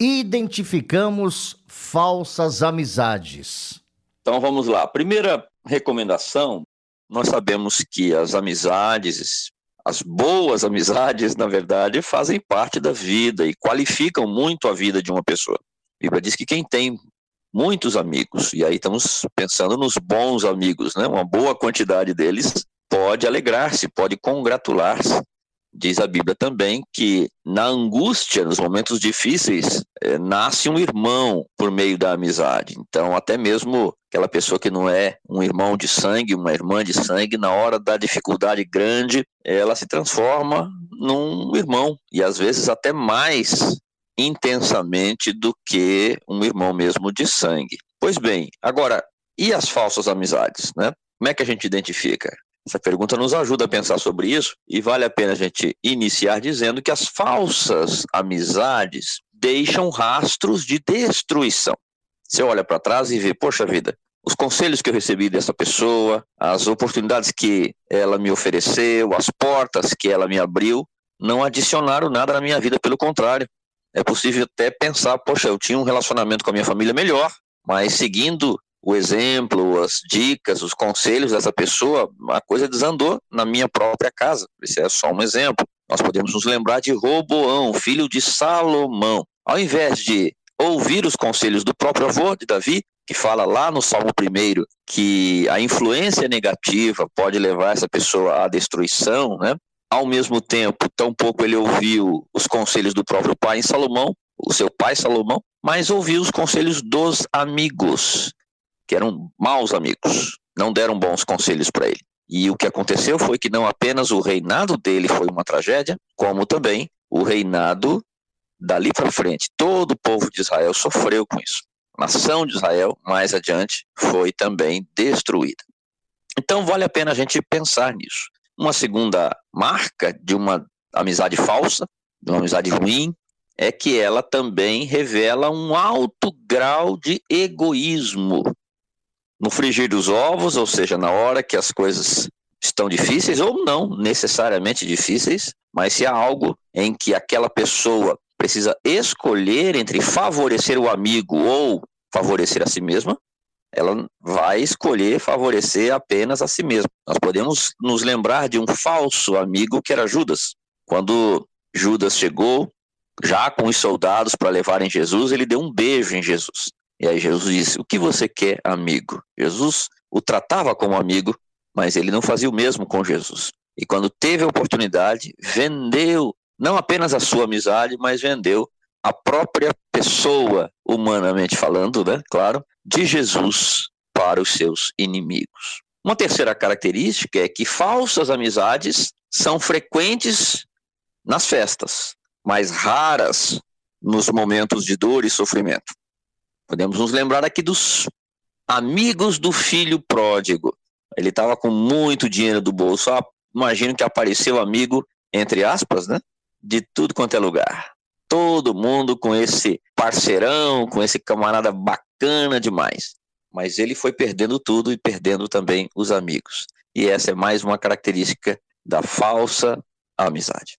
identificamos falsas amizades? Então vamos lá. Primeira recomendação: nós sabemos que as amizades, as boas amizades, na verdade, fazem parte da vida e qualificam muito a vida de uma pessoa. A Bíblia diz que quem tem muitos amigos, e aí estamos pensando nos bons amigos, né? Uma boa quantidade deles pode alegrar-se, pode congratular-se Diz a Bíblia também que na angústia, nos momentos difíceis, é, nasce um irmão por meio da amizade. Então, até mesmo aquela pessoa que não é um irmão de sangue, uma irmã de sangue, na hora da dificuldade grande, ela se transforma num irmão e às vezes até mais intensamente do que um irmão mesmo de sangue. Pois bem, agora, e as falsas amizades, né? Como é que a gente identifica? Essa pergunta nos ajuda a pensar sobre isso e vale a pena a gente iniciar dizendo que as falsas amizades deixam rastros de destruição. Você olha para trás e vê, poxa vida, os conselhos que eu recebi dessa pessoa, as oportunidades que ela me ofereceu, as portas que ela me abriu, não adicionaram nada na minha vida, pelo contrário. É possível até pensar, poxa, eu tinha um relacionamento com a minha família melhor, mas seguindo o exemplo, as dicas, os conselhos dessa pessoa, a coisa desandou na minha própria casa. Esse é só um exemplo. Nós podemos nos lembrar de Roboão, filho de Salomão. Ao invés de ouvir os conselhos do próprio avô de Davi, que fala lá no Salmo 1 que a influência negativa pode levar essa pessoa à destruição, né? Ao mesmo tempo, tampouco ele ouviu os conselhos do próprio pai em Salomão, o seu pai Salomão, mas ouviu os conselhos dos amigos que eram maus amigos, não deram bons conselhos para ele. E o que aconteceu foi que não apenas o reinado dele foi uma tragédia, como também o reinado dali para frente. Todo o povo de Israel sofreu com isso. A nação de Israel, mais adiante, foi também destruída. Então vale a pena a gente pensar nisso. Uma segunda marca de uma amizade falsa, de uma amizade ruim, é que ela também revela um alto grau de egoísmo no frigir dos ovos, ou seja, na hora que as coisas estão difíceis ou não necessariamente difíceis, mas se há algo em que aquela pessoa precisa escolher entre favorecer o amigo ou favorecer a si mesma, ela vai escolher favorecer apenas a si mesma. Nós podemos nos lembrar de um falso amigo que era Judas. Quando Judas chegou, já com os soldados para levarem Jesus, ele deu um beijo em Jesus. E aí Jesus disse: O que você quer, amigo? Jesus o tratava como amigo, mas ele não fazia o mesmo com Jesus. E quando teve a oportunidade, vendeu não apenas a sua amizade, mas vendeu a própria pessoa, humanamente falando, né? Claro, de Jesus para os seus inimigos. Uma terceira característica é que falsas amizades são frequentes nas festas, mas raras nos momentos de dor e sofrimento. Podemos nos lembrar aqui dos amigos do filho pródigo. Ele estava com muito dinheiro do bolso. Ah, imagino que apareceu amigo, entre aspas, né? De tudo quanto é lugar. Todo mundo com esse parceirão, com esse camarada bacana demais. Mas ele foi perdendo tudo e perdendo também os amigos. E essa é mais uma característica da falsa amizade.